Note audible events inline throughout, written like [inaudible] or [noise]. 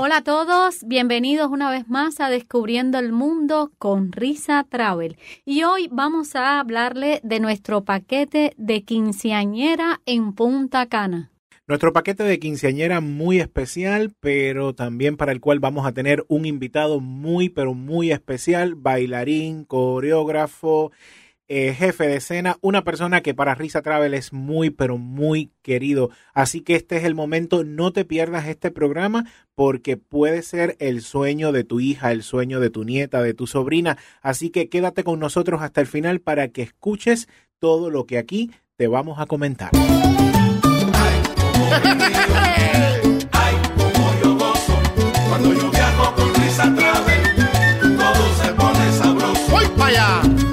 Hola a todos, bienvenidos una vez más a Descubriendo el Mundo con Risa Travel. Y hoy vamos a hablarle de nuestro paquete de quinceañera en Punta Cana. Nuestro paquete de quinceañera muy especial, pero también para el cual vamos a tener un invitado muy, pero muy especial, bailarín, coreógrafo, eh, jefe de escena, una persona que para Risa Travel es muy, pero muy querido. Así que este es el momento, no te pierdas este programa porque puede ser el sueño de tu hija, el sueño de tu nieta, de tu sobrina. Así que quédate con nosotros hasta el final para que escuches todo lo que aquí te vamos a comentar. cuando yo viajo con Risa Travel, todo se pone sabroso. ¡Voy para allá!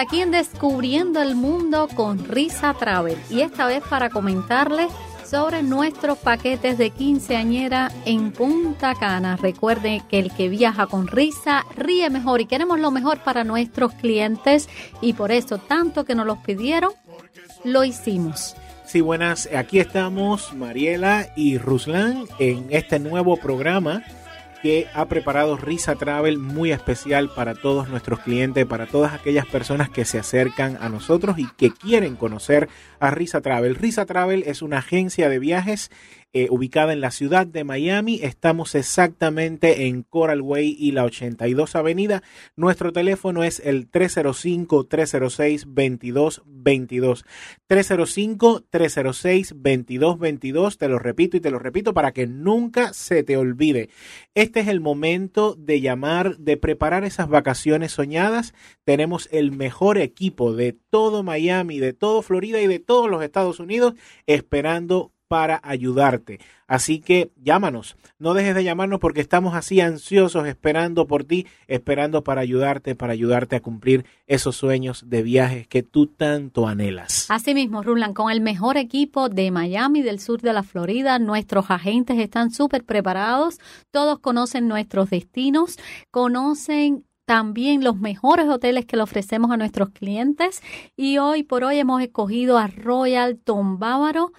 Aquí en Descubriendo el Mundo con Risa Travel y esta vez para comentarles sobre nuestros paquetes de quinceañera en Punta Cana. Recuerde que el que viaja con risa ríe mejor y queremos lo mejor para nuestros clientes y por eso tanto que nos los pidieron, lo hicimos. Sí, buenas, aquí estamos Mariela y Ruslan en este nuevo programa que ha preparado Risa Travel muy especial para todos nuestros clientes, para todas aquellas personas que se acercan a nosotros y que quieren conocer a Risa Travel. Risa Travel es una agencia de viajes eh, ubicada en la ciudad de Miami. Estamos exactamente en Coral Way y la 82 Avenida. Nuestro teléfono es el 305-306-2222. 305-306-2222. Te lo repito y te lo repito para que nunca se te olvide. Este es el momento de llamar, de preparar esas vacaciones soñadas. Tenemos el mejor equipo de todo Miami, de todo Florida y de todos los Estados Unidos esperando para ayudarte. Así que llámanos, no dejes de llamarnos porque estamos así ansiosos esperando por ti, esperando para ayudarte, para ayudarte a cumplir esos sueños de viajes que tú tanto anhelas. Así mismo, Rulan, con el mejor equipo de Miami, del sur de la Florida, nuestros agentes están súper preparados, todos conocen nuestros destinos, conocen también los mejores hoteles que le ofrecemos a nuestros clientes y hoy por hoy hemos escogido a Royal Tom Bávaro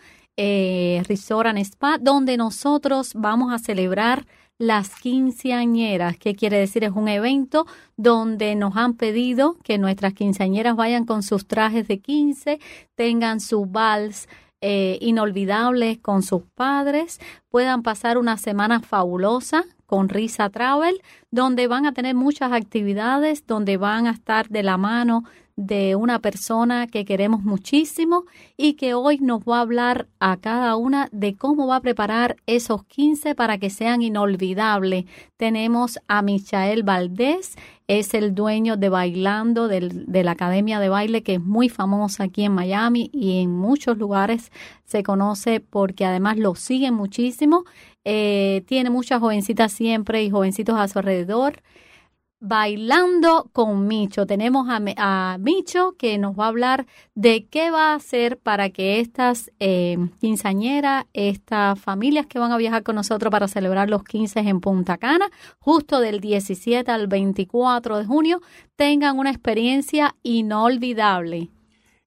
eh, Resort and Spa, donde nosotros vamos a celebrar las quinceañeras, que quiere decir es un evento donde nos han pedido que nuestras quinceañeras vayan con sus trajes de quince, tengan su vals eh, inolvidable con sus padres, puedan pasar una semana fabulosa con Risa Travel, donde van a tener muchas actividades, donde van a estar de la mano de una persona que queremos muchísimo y que hoy nos va a hablar a cada una de cómo va a preparar esos 15 para que sean inolvidables. Tenemos a Michael Valdés, es el dueño de Bailando de la Academia de Baile que es muy famosa aquí en Miami y en muchos lugares se conoce porque además lo siguen muchísimo. Eh, tiene muchas jovencitas siempre y jovencitos a su alrededor. Bailando con Micho. Tenemos a, Micho que nos va a hablar de qué va a hacer para que estas eh, quinceañeras, estas familias que van a viajar con nosotros para celebrar los 15 en Punta Cana, justo del 17 al 24 de junio, tengan una experiencia inolvidable.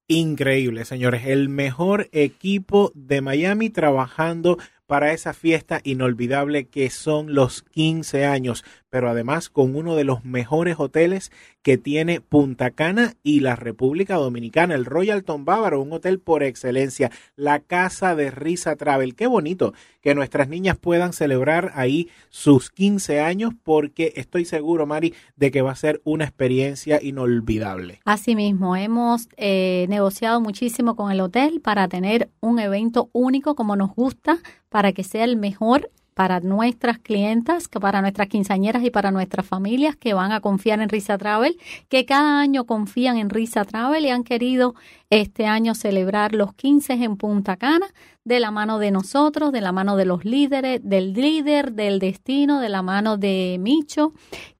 Increíble, señores. El mejor equipo de Miami trabajando para esa fiesta inolvidable que son los 15 años, pero además con uno de los mejores hoteles que tiene Punta Cana y la República Dominicana, el Royalton Bávaro, un hotel por excelencia, la casa de Risa Travel. Qué bonito que nuestras niñas puedan celebrar ahí sus 15 años porque estoy seguro, Mari, de que va a ser una experiencia inolvidable. Asimismo, hemos eh, negociado muchísimo con el hotel para tener un evento único como nos gusta, para que sea el mejor para nuestras clientas, para nuestras quinceañeras y para nuestras familias que van a confiar en Risa Travel, que cada año confían en Risa Travel y han querido este año celebrar los 15 en Punta Cana, de la mano de nosotros, de la mano de los líderes, del líder del destino, de la mano de Micho,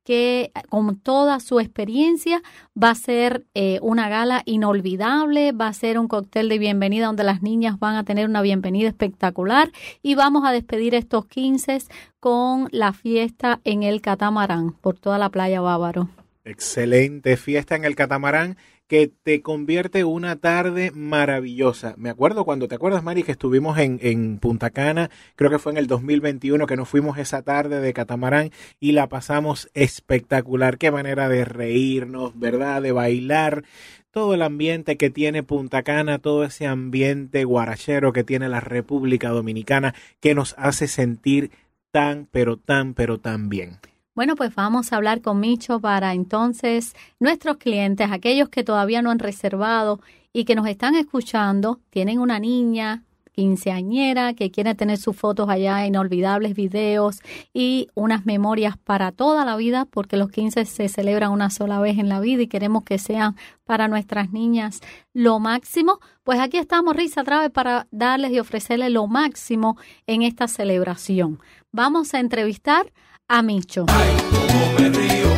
que con toda su experiencia va a ser eh, una gala inolvidable, va a ser un cóctel de bienvenida donde las niñas van a tener una bienvenida espectacular y vamos a despedir estos 15 con la fiesta en el catamarán por toda la playa Bávaro. Excelente fiesta en el catamarán que te convierte una tarde maravillosa. Me acuerdo cuando, ¿te acuerdas, Mari, que estuvimos en, en Punta Cana? Creo que fue en el 2021 que nos fuimos esa tarde de catamarán y la pasamos espectacular. Qué manera de reírnos, ¿verdad? De bailar. Todo el ambiente que tiene Punta Cana, todo ese ambiente guarachero que tiene la República Dominicana, que nos hace sentir tan, pero tan, pero tan bien. Bueno, pues vamos a hablar con Micho para entonces nuestros clientes, aquellos que todavía no han reservado y que nos están escuchando, tienen una niña quinceañera que quiere tener sus fotos allá, inolvidables videos y unas memorias para toda la vida, porque los 15 se celebran una sola vez en la vida y queremos que sean para nuestras niñas lo máximo. Pues aquí estamos, Risa Traves, para darles y ofrecerles lo máximo en esta celebración. Vamos a entrevistar a Micho. Ay, cómo me río,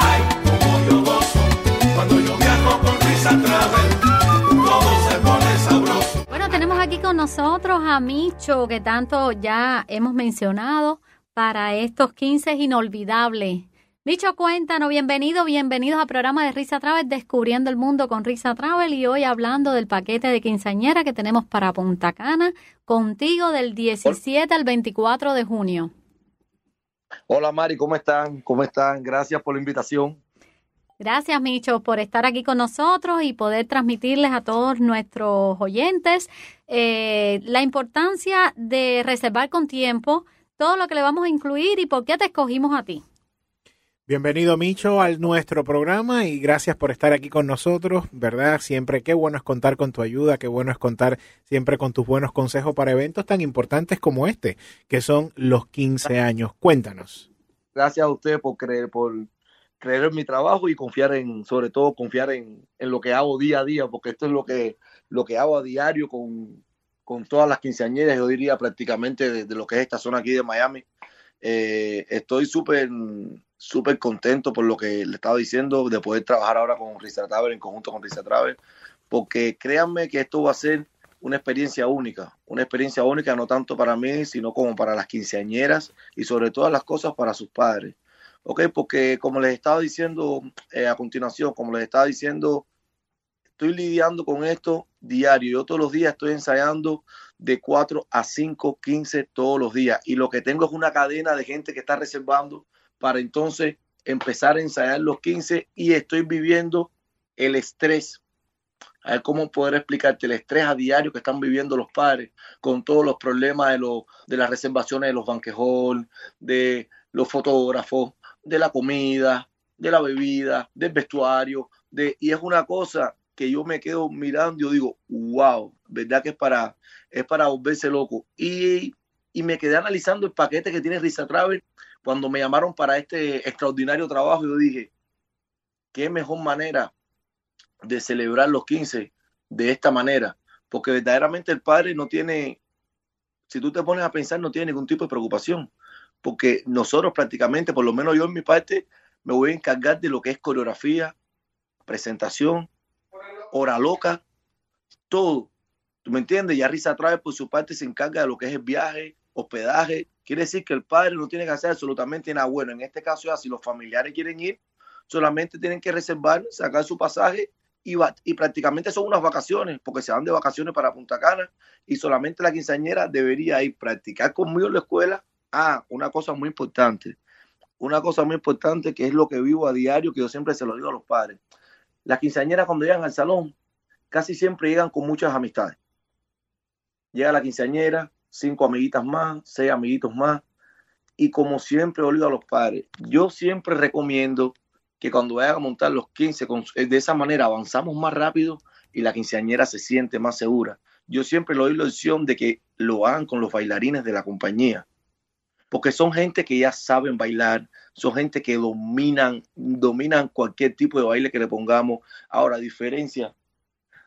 ay, cómo yo gozo, cuando yo viajo con Risa Travel, todo se pone sabroso. Bueno, tenemos aquí con nosotros a Micho, que tanto ya hemos mencionado para estos 15 inolvidables. Micho, cuéntanos, bienvenido, bienvenidos al programa de Risa Travel, Descubriendo el Mundo con Risa Travel y hoy hablando del paquete de quinceañera que tenemos para Punta Cana, contigo del 17 al 24 de junio. Hola Mari, ¿cómo están? ¿Cómo están? Gracias por la invitación. Gracias, Micho, por estar aquí con nosotros y poder transmitirles a todos nuestros oyentes eh, la importancia de reservar con tiempo todo lo que le vamos a incluir y por qué te escogimos a ti. Bienvenido, Micho, al nuestro programa y gracias por estar aquí con nosotros, ¿verdad? Siempre qué bueno es contar con tu ayuda, qué bueno es contar siempre con tus buenos consejos para eventos tan importantes como este, que son los 15 años. Cuéntanos. Gracias a ustedes por creer, por creer en mi trabajo y confiar en, sobre todo confiar en, en lo que hago día a día, porque esto es lo que, lo que hago a diario con, con todas las quinceañeras, yo diría prácticamente de, de lo que es esta zona aquí de Miami. Eh, estoy súper súper contento por lo que le estaba diciendo de poder trabajar ahora con Risa Travel en conjunto con Risa Travel porque créanme que esto va a ser una experiencia única, una experiencia única no tanto para mí, sino como para las quinceañeras y sobre todas las cosas para sus padres. ¿Ok? Porque como les estaba diciendo eh, a continuación, como les estaba diciendo, estoy lidiando con esto diario. Yo todos los días estoy ensayando de 4 a 5, 15 todos los días. Y lo que tengo es una cadena de gente que está reservando para entonces empezar a ensayar los 15 y estoy viviendo el estrés. A ver cómo poder explicarte el estrés a diario que están viviendo los padres con todos los problemas de, lo, de las reservaciones de los banquejol, de los fotógrafos, de la comida, de la bebida, del vestuario. De, y es una cosa que yo me quedo mirando y yo digo, wow, ¿verdad que es para, es para volverse loco? Y, y me quedé analizando el paquete que tiene Risa Travel cuando me llamaron para este extraordinario trabajo, yo dije, qué mejor manera de celebrar los 15 de esta manera, porque verdaderamente el padre no tiene, si tú te pones a pensar, no tiene ningún tipo de preocupación, porque nosotros prácticamente, por lo menos yo en mi parte, me voy a encargar de lo que es coreografía, presentación, hora loca, todo. ¿Tú me entiendes? Ya Risa Travel por su parte se encarga de lo que es el viaje, hospedaje, Quiere decir que el padre no tiene que hacer absolutamente nada bueno. En este caso, ya si los familiares quieren ir, solamente tienen que reservar, sacar su pasaje y, va, y prácticamente son unas vacaciones, porque se van de vacaciones para Punta Cana y solamente la quinceañera debería ir practicar conmigo en la escuela. Ah, una cosa muy importante, una cosa muy importante que es lo que vivo a diario, que yo siempre se lo digo a los padres. Las quinceañeras cuando llegan al salón, casi siempre llegan con muchas amistades. Llega la quinceañera, cinco amiguitas más, seis amiguitos más. Y como siempre obligo a los padres, yo siempre recomiendo que cuando vayan a montar los 15, eh, de esa manera avanzamos más rápido y la quinceañera se siente más segura. Yo siempre le doy la opción de que lo hagan con los bailarines de la compañía, porque son gente que ya saben bailar, son gente que dominan, dominan cualquier tipo de baile que le pongamos. Ahora, a diferencia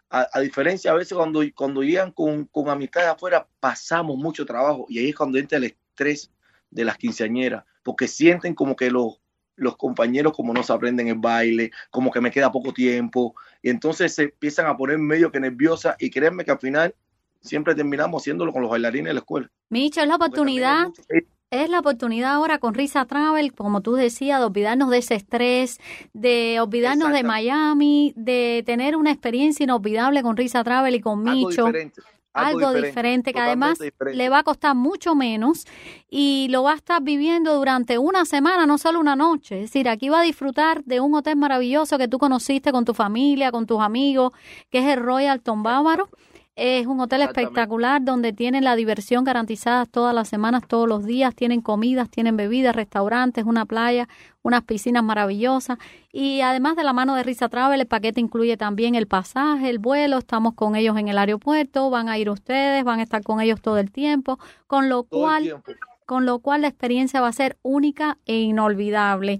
a, a diferencia a veces cuando, cuando llegan con, con amistades afuera, pasamos mucho trabajo y ahí es cuando entra el estrés de las quinceañeras, porque sienten como que los, los compañeros como no se aprenden el baile, como que me queda poco tiempo, y entonces se empiezan a poner medio que nerviosas y créanme que al final siempre terminamos haciéndolo con los bailarines de la escuela. Micho, es la oportunidad Es la oportunidad ahora con Risa Travel, como tú decías, de olvidarnos de ese estrés, de olvidarnos de. Miami, de tener una experiencia inolvidable con Risa Travel y con algo Micho. diferente. Algo diferente, que además diferente. le va a costar mucho menos y lo va a estar viviendo durante una semana, no solo una noche. Es decir, aquí va a disfrutar de un hotel maravilloso que tú conociste con tu familia, con tus amigos, que es el Royalton Bávaro. Es un hotel espectacular donde tienen la diversión garantizada todas las semanas, todos los días. Tienen comidas, tienen bebidas, restaurantes, una playa, unas piscinas maravillosas. Y además de la mano de Risa Travel, el paquete incluye también el pasaje, el vuelo. Estamos con ellos en el aeropuerto, van a ir ustedes, van a estar con ellos todo el tiempo. Con lo Todo cual, tiempo. con lo cual la experiencia va a ser única e inolvidable.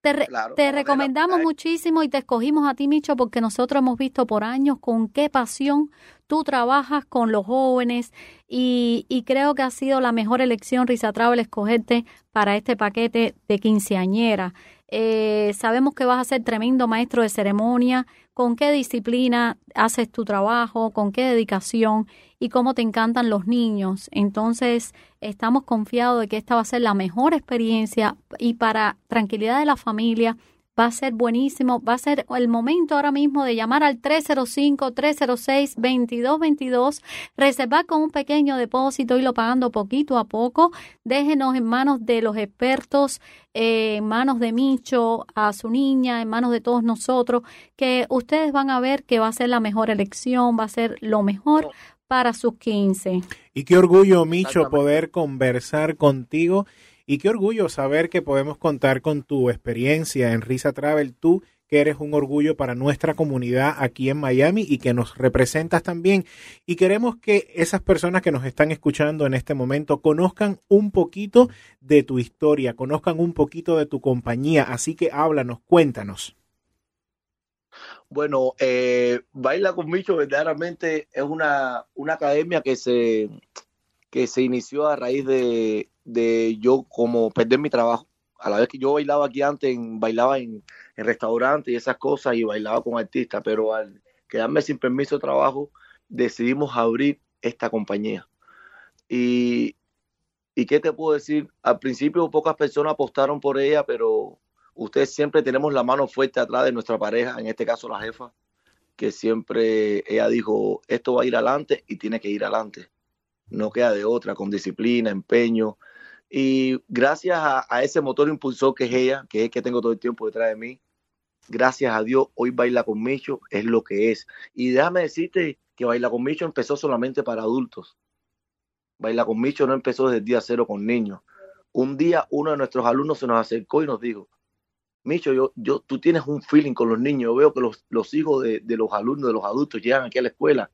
Te, re- Claro, te recomendamos muchísimo y te escogimos a ti, Micho, porque nosotros hemos visto por años con qué pasión tú trabajas con los jóvenes y, y creo que ha sido la mejor elección, Risa Travel, escogerte para este paquete de quinceañera. Eh, sabemos que vas a ser tremendo maestro de ceremonia, con qué disciplina haces tu trabajo, con qué dedicación y cómo te encantan los niños. Entonces, estamos confiados de que esta va a ser la mejor experiencia y para tranquilidad de la familia va a ser buenísimo. Va a ser el momento ahora mismo de llamar al 305-306-2222, reservar con un pequeño depósito, irlo pagando poquito a poco. Déjenos en manos de los expertos, eh, en manos de Micho, a su niña, en manos de todos nosotros, que ustedes van a ver que va a ser la mejor elección, va a ser lo mejor para sus 15. Y qué orgullo, Micho, poder conversar contigo. Y qué orgullo saber que podemos contar con tu experiencia en Risa Travel. Tú que eres un orgullo para nuestra comunidad aquí en Miami y que nos representas también. Y queremos que esas personas que nos están escuchando en este momento conozcan un poquito de tu historia, conozcan un poquito de tu compañía. Así que háblanos, cuéntanos. Bueno, eh, Baila con Micho verdaderamente es una, una academia que se, que se inició a raíz de, de yo como perder mi trabajo. A la vez que yo bailaba aquí antes, bailaba en, en restaurantes y esas cosas y bailaba con artistas, pero al quedarme sin permiso de trabajo, decidimos abrir esta compañía. Y, ¿y qué te puedo decir? Al principio pocas personas apostaron por ella, pero ustedes siempre tenemos la mano fuerte atrás de nuestra pareja, en este caso la jefa, que siempre ella dijo, esto va a ir adelante y tiene que ir adelante. No queda de otra, con disciplina, empeño. Y gracias a, ese motor impulsor que es ella, que es que tengo todo el tiempo detrás de mí, gracias a Dios, hoy Baila con Micho es lo que es. Y déjame decirte que Baila con Micho empezó solamente para adultos. Baila con Micho no empezó desde el día cero con niños. Un día uno de nuestros alumnos se nos acercó y nos dijo, Micho, yo, yo, tú tienes un feeling con los niños. Yo veo que los, los hijos de, de los alumnos, de los adultos, llegan aquí a la escuela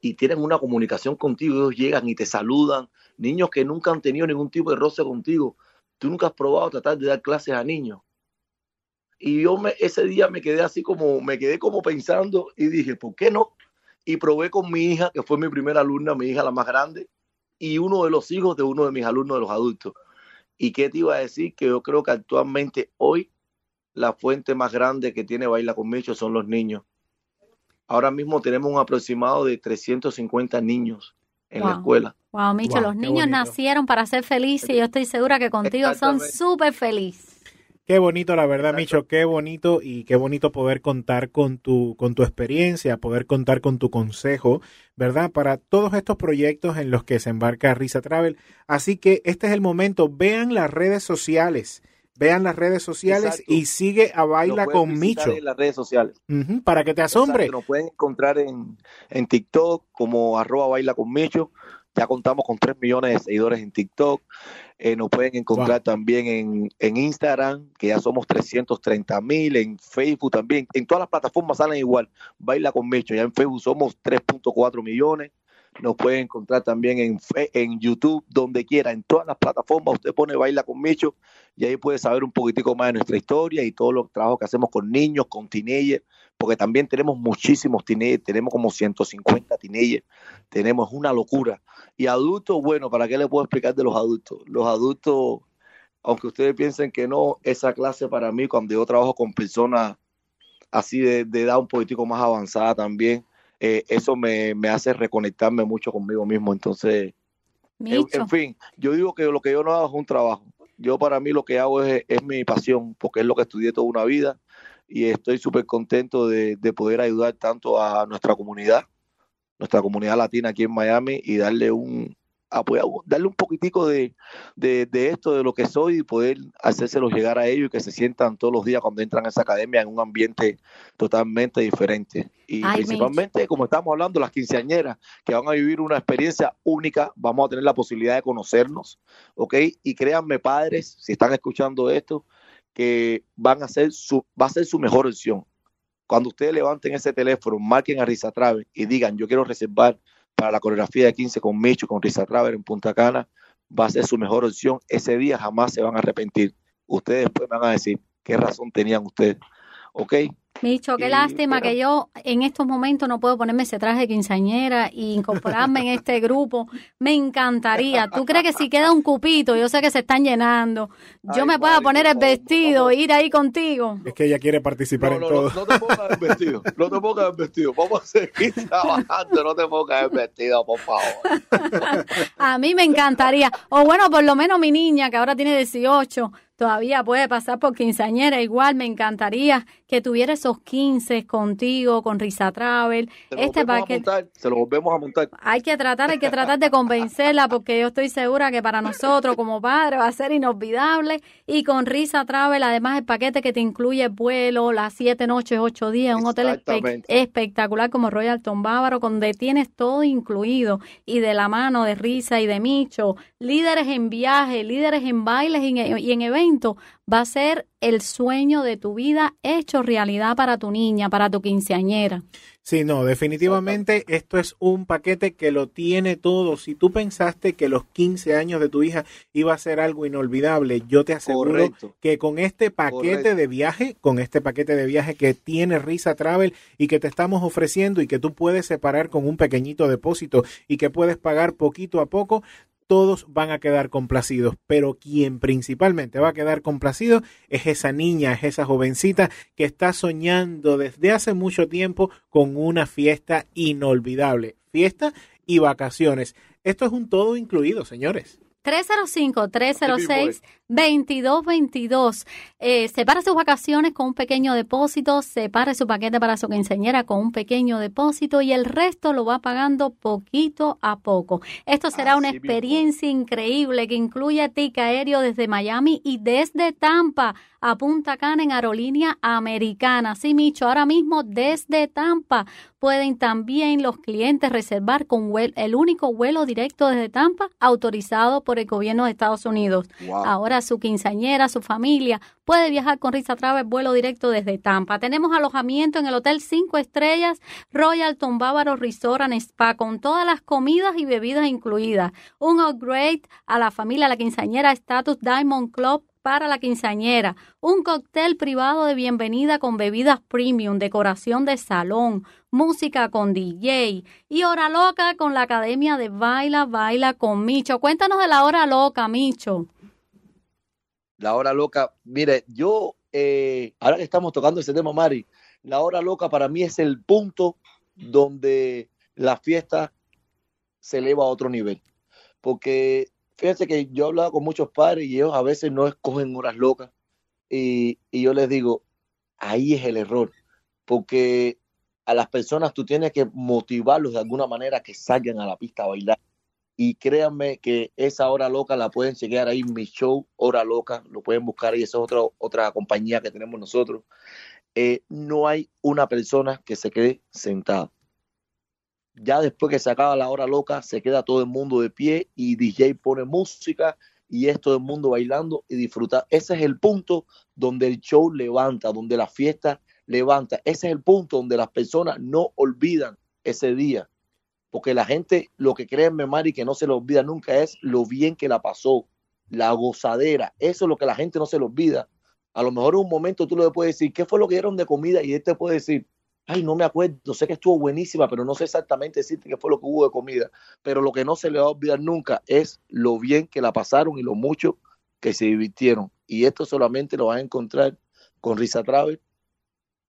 y tienen una comunicación contigo. Ellos llegan y te saludan. Niños que nunca han tenido ningún tipo de roce contigo. Tú nunca has probado tratar de dar clases a niños. Y yo me, ese día me quedé así como, me quedé como pensando y dije, ¿por qué no? Y probé con mi hija, que fue mi primera alumna, mi hija la más grande, y uno de los hijos de uno de mis alumnos de los adultos. ¿Y qué te iba a decir? Que yo creo que actualmente hoy la fuente más grande que tiene Baila con Micho son los niños. Ahora mismo tenemos un aproximado de 350 niños en la escuela. Wow, Micho, Wow, los niños bonito. nacieron para ser felices y yo estoy segura que contigo son súper felices. Qué bonito, la verdad. Micho, qué bonito y qué bonito poder contar con tu, con tu experiencia, poder contar con tu consejo, ¿verdad? Para todos estos proyectos en los que se embarca Risa Travel. Así que este es el momento, vean las redes sociales, vean las redes sociales Exacto. y sigue a Baila con Micho, en las redes sociales. Para que te asombre. Exacto, Nos pueden encontrar en, en TikTok como arroba baila con Micho. Ya contamos con 3 millones de seguidores en TikTok. Eh, nos pueden encontrar también en, en Instagram, que ya somos 330 mil, en Facebook también. En todas las plataformas salen igual. Baila con Micho. Ya en Facebook somos 3.4 millones. Nos pueden encontrar también en, en YouTube, donde quiera. En todas las plataformas usted pone Baila con Micho y ahí puedes saber un poquitico más de nuestra historia y todos los trabajos que hacemos con niños, con teenagers, porque también tenemos muchísimos teenagers, tenemos como 150 teenagers, tenemos una locura. Y adultos, bueno, ¿para qué le puedo explicar de los adultos? Los adultos, aunque ustedes piensen que no, esa clase para mí, cuando yo trabajo con personas así de, de edad un poquitico más avanzada también, eh, eso me, me hace reconectarme mucho conmigo mismo. Entonces, en, en fin, yo digo que lo que yo no hago es un trabajo. Yo para mí lo que hago es, es mi pasión, porque es lo que estudié toda una vida y estoy súper contento de, de poder ayudar tanto a nuestra comunidad, nuestra comunidad latina aquí en Miami y darle un apoyar, darle un poquitico de, de, de esto, de lo que soy y poder hacérselos llegar a ellos y que se sientan todos los días cuando entran a esa academia en un ambiente totalmente diferente. Y Ay, principalmente, como estamos hablando, las quinceañeras que van a vivir una experiencia única, vamos a tener la posibilidad de conocernos, ¿ok? Y créanme, padres, si están escuchando esto, que van a ser su, va a ser su mejor opción. Cuando ustedes levanten ese teléfono, marquen a Risa Travel y digan, yo quiero reservar para la coreografía de 15 con Micho, con Risa Travel en Punta Cana, va a ser su mejor opción. Ese día jamás se van a arrepentir. Ustedes después van a decir qué razón tenían ustedes. ¿Ok? Micho, qué Y, lástima pero- que yo en estos momentos no puedo ponerme ese traje de quinceañera y incorporarme en este grupo. Me encantaría. ¿Tú crees que si queda un cupito, yo sé que se están llenando, yo Ay, me pueda poner el vestido, vamos. ir ahí contigo? Es que ella quiere participar No, en no, todo. no, no te pongas el vestido, no te pongas el vestido. Vamos a seguir [laughs] trabajando, no te pongas el vestido, por favor. [laughs] A mí me encantaría. O bueno, por lo menos mi niña, que ahora tiene 18, todavía puede pasar por quinceañera. Igual me encantaría que tuviera esos 15 contigo, con Risa Travel. Se lo Este paquete. montar, se lo volvemos a montar. Hay que tratar, hay que tratar de convencerla porque yo estoy segura que para nosotros como padres va a ser inolvidable y con Risa Travel además el paquete que te incluye el vuelo, las siete noches, ocho días, un hotel espe- espectacular como Royalton Bávaro donde tienes todo incluido y de la mano de Risa y de Micho, líderes en viaje, líderes en bailes y en, y en eventos, va a ser el sueño de tu vida hecho realidad para tu niña, para tu quinceañera. Sí, no, definitivamente esto es un paquete que lo tiene todo. Si tú pensaste que los 15 años de tu hija iba a ser algo inolvidable, yo te aseguro Correcto. que con este paquete Correcto. de viaje, con este paquete de viaje que tiene Risa Travel y que te estamos ofreciendo y que tú puedes separar con un pequeñito depósito y que puedes pagar poquito a poco, todos van a quedar complacidos, pero quien principalmente va a quedar complacido es esa niña, es esa jovencita que está soñando desde hace mucho tiempo con una fiesta inolvidable, fiesta y vacaciones. Esto es un todo incluido, señores. 305-306-2222. Eh, separe sus vacaciones con un pequeño depósito, separe su paquete para su quinceañera con un pequeño depósito y el resto lo va pagando poquito a poco. Esto será una Así experiencia increíble que incluye tica aéreo desde Miami y desde Tampa a Punta Cana en aerolínea americana. Sí, Micho, ahora mismo desde Tampa pueden también los clientes reservar con el único vuelo directo desde Tampa autorizado por el gobierno de Estados Unidos. Wow. Ahora su quinceañera, su familia puede viajar con Risa Travel vuelo directo desde Tampa. Tenemos alojamiento en el Hotel 5 Estrellas Royal Bávaro Resort and Spa con todas las comidas y bebidas incluidas. Un upgrade a la familia, la quinceañera Status Diamond Club para la quinceañera, un cóctel privado de bienvenida con bebidas premium, decoración de salón, música con DJ y hora loca con la Academia de Baila Baila con Micho. Cuéntanos de la hora loca, Micho. La hora loca, mire, yo, eh, ahora que estamos tocando ese tema, Mari, la hora loca para mí es el punto donde la fiesta se eleva a otro nivel. Porque fíjense que yo he hablado con muchos padres y ellos a veces no escogen horas locas. Y, y yo les digo, ahí es el error. Porque a las personas tú tienes que motivarlos de alguna manera que salgan a la pista a bailar. Y créanme que esa hora loca la pueden chequear ahí mi show, Hora Loca, lo pueden buscar ahí, esa es otra, otra compañía que tenemos nosotros. Eh, no hay una persona que se quede sentada. Ya después que se acaba la hora loca, se queda todo el mundo de pie y DJ pone música y es todo el mundo bailando y disfrutar. Ese es el punto donde el show levanta, donde la fiesta levanta. Ese es el punto donde las personas no olvidan ese día. Porque la gente, lo que cree en Mari que no se le olvida nunca es lo bien que la pasó. la gozadera, eso es lo que la gente no se le olvida. A lo mejor en un momento tú le puedes decir, ¿qué fue lo que dieron de comida? Y él te puede decir, ay, no me acuerdo, sé que estuvo buenísima, pero no sé exactamente decirte qué fue lo que hubo de comida. Pero lo que no se le va a olvidar nunca es lo bien que la pasaron y lo mucho que se divirtieron. Y esto solamente lo vas a encontrar con Risa Travel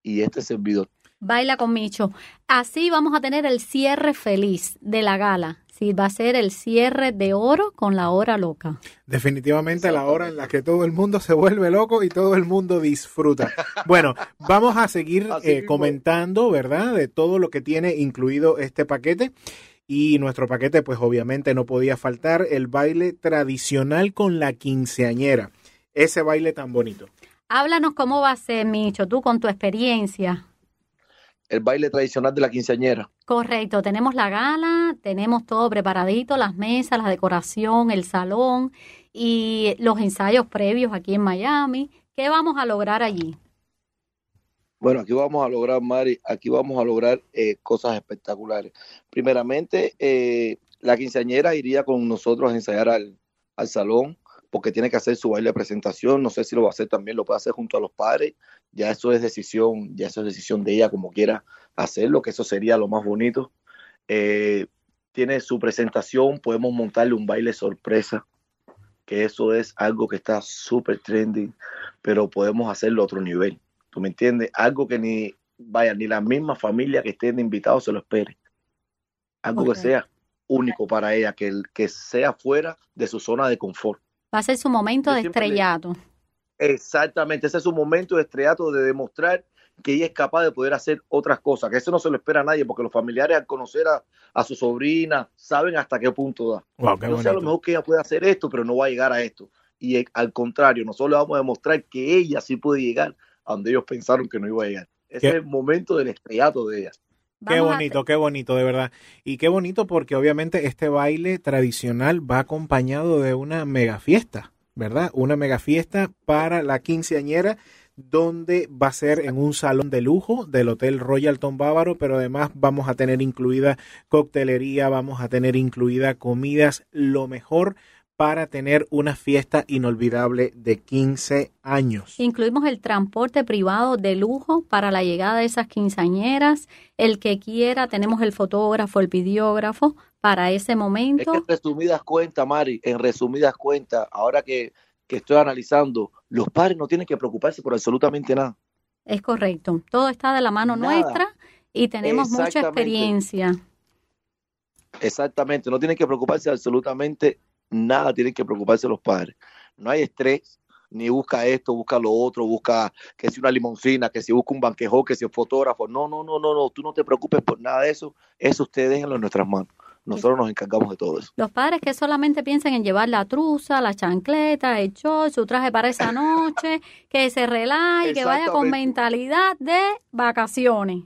y este servidor. Baila con Micho. Así vamos a tener el cierre feliz de la gala. Sí, va a ser el cierre de oro con la hora loca. Definitivamente la hora en la que todo el mundo se vuelve loco y todo el mundo disfruta. [laughs] Bueno, vamos a seguir eh, comentando, ¿verdad? De todo lo que tiene incluido este paquete. Y nuestro paquete, pues obviamente no podía faltar el baile tradicional con la quinceañera. Ese baile tan bonito. Háblanos cómo va a ser, Micho, tú con tu experiencia. El baile tradicional de la quinceañera. Correcto, tenemos la gala, tenemos todo preparadito, las mesas, la decoración, el salón y los ensayos previos aquí en Miami. ¿Qué vamos a lograr allí? Bueno, aquí vamos a lograr, Mari, aquí vamos a lograr eh, cosas espectaculares. Primeramente, eh, la quinceañera iría con nosotros a ensayar al, al salón porque tiene que hacer su baile de presentación, no sé si lo va a hacer también, lo puede hacer junto a los padres, ya eso es decisión, ya eso es decisión de ella como quiera hacerlo, que eso sería lo más bonito. Eh, tiene su presentación, podemos montarle un baile sorpresa, que eso es algo que está súper trending, pero podemos hacerlo a otro nivel, ¿tú me entiendes? Algo que ni, vaya, ni la misma familia que estén invitados se lo espere. Algo okay. que sea único para ella, que, que sea fuera de su zona de confort. Va a ser su momento Yo de estrellato. Le... Exactamente, ese es su momento de estrellato, de demostrar que ella es capaz de poder hacer otras cosas, que eso no se lo espera a nadie, porque los familiares al conocer a, a su sobrina saben hasta qué punto da. Wow, qué sé, a lo mejor que ella puede hacer esto, pero no va a llegar a esto. Y eh, al contrario, nosotros le vamos a demostrar que ella sí puede llegar a donde ellos pensaron que no iba a llegar. Ese ¿Qué? es el momento del estrellato de ella. Qué bonito, qué bonito, de verdad. Y qué bonito porque obviamente este baile tradicional va acompañado de una mega fiesta, ¿verdad? Una mega fiesta para la quinceañera donde va a ser en un salón de lujo del Hotel Royalton Bávaro, pero además vamos a tener incluida coctelería, vamos a tener incluida comidas, lo mejor para tener una fiesta inolvidable de 15 años. Incluimos el transporte privado de lujo para la llegada de esas quinceañeras. El que quiera, tenemos el fotógrafo, el videógrafo para ese momento. Es que en resumidas cuentas, Mari, en resumidas cuentas, ahora que, que estoy analizando, los padres no tienen que preocuparse por absolutamente nada. Es correcto. Todo está de la mano nada. nuestra y tenemos mucha experiencia. Exactamente, no tienen que preocuparse absolutamente nada tienen que preocuparse los padres. No hay estrés, ni busca esto, busca lo otro, busca que si una limoncina, que si busca un banquejo, que si un fotógrafo. No, no, no, no, no, tú no te preocupes por nada de eso. Eso ustedes déjenlo en nuestras manos. Nosotros nos encargamos de todo eso. Los padres que solamente piensan en llevar la truza, la chancleta, el short, su traje para esa noche, que se relaje, que vaya con mentalidad de vacaciones.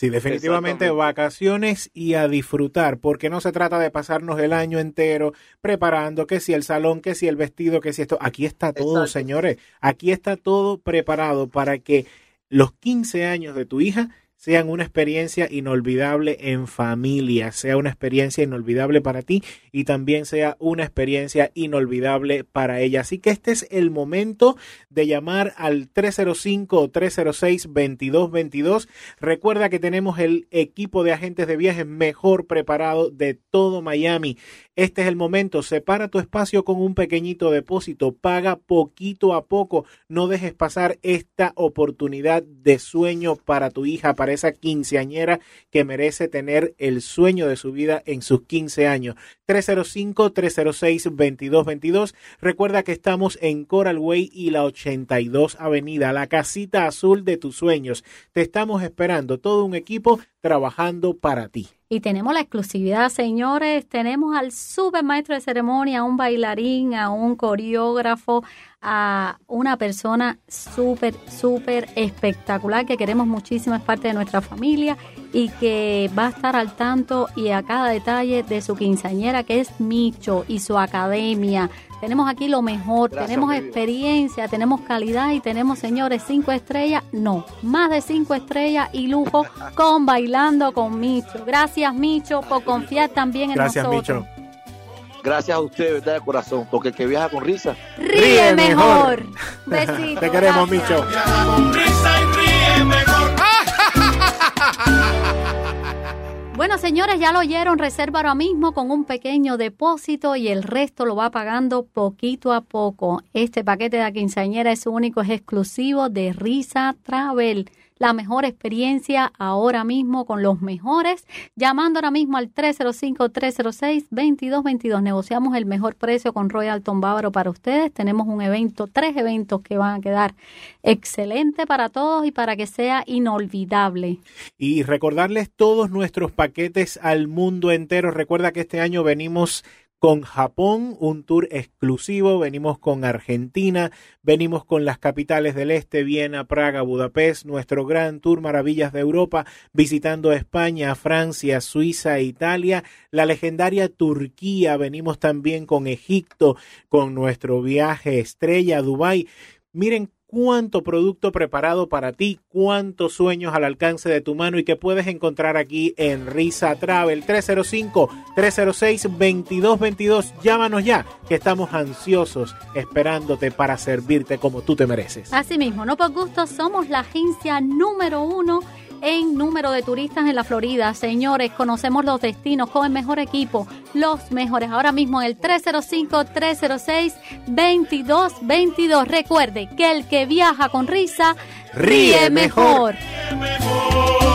Sí, definitivamente vacaciones y a disfrutar, porque no se trata de pasarnos el año entero preparando que si el salón, que si el vestido, que si esto. Aquí está todo, Exacto. señores. Aquí está todo preparado para que los 15 años de tu hija sean una experiencia inolvidable en familia, sea una experiencia inolvidable para ti y también sea una experiencia inolvidable para ella. Así que este es el momento de llamar al 305-306-2222. Recuerda que tenemos el equipo de agentes de viajes mejor preparado de todo Miami. Este es el momento, separa tu espacio con un pequeñito depósito, paga poquito a poco, no dejes pasar esta oportunidad de sueño para tu hija, para esa quinceañera que merece tener el sueño de su vida en sus 15 años. 305-306-2222. Recuerda que estamos en Coral Way y la 82 Avenida, la casita azul de tus sueños. Te estamos esperando, todo un equipo trabajando para ti. Y tenemos la exclusividad, señores. Tenemos al super maestro de ceremonia, a un bailarín, a un coreógrafo, a una persona súper, súper espectacular que queremos muchísimo, es parte de nuestra familia y que va a estar al tanto y a cada detalle de su quinceañera, que es Micho y su academia. Tenemos aquí lo mejor, Gracias, tenemos experiencia, tenemos calidad y tenemos, señores, cinco estrellas, no, más de cinco estrellas y lujo con Bailando con Micho. Gracias, Micho, por confiar también en Gracias, nosotros. Micho. Gracias a usted, verdad, de corazón, porque el que viaja con risa, Ríe mejor. [laughs] Besito. Te queremos, gracias. Micho. Viaja con risa y ríe mejor. Bueno, señores, ya lo oyeron, reserva ahora mismo con un pequeño depósito y el resto lo va pagando poquito a poco. Este paquete de la quinceañera es único, es exclusivo de Risa Travel. La mejor experiencia ahora mismo con los mejores. Llamando ahora mismo al 305-306-2222. Negociamos el mejor precio con Royalton Bávaro para ustedes. Tenemos un evento, tres eventos que van a quedar excelente para todos y para que sea inolvidable. y recordarles todos nuestros paquetes al mundo entero. Recuerda que este año venimos con Japón, un tour exclusivo, venimos con Argentina, venimos con las capitales del este, Viena, Praga, Budapest, nuestro gran tour Maravillas de Europa, visitando España, Francia, Suiza Italia, la legendaria Turquía, venimos también con Egipto, con nuestro viaje estrella a Dubái. Miren cuánto producto preparado para ti, cuántos sueños al alcance de tu mano y que puedes encontrar aquí en Risa Travel 305-306-2222. Llámanos ya, que estamos ansiosos esperándote para servirte como tú te mereces. Asimismo, no por gusto, somos la agencia número uno en número de turistas en la Florida. Señores, conocemos los destinos con el mejor equipo, los mejores. Ahora mismo en el 305-306-2222. Recuerde que el que viaja con risa ríe, Ríe mejor. mejor.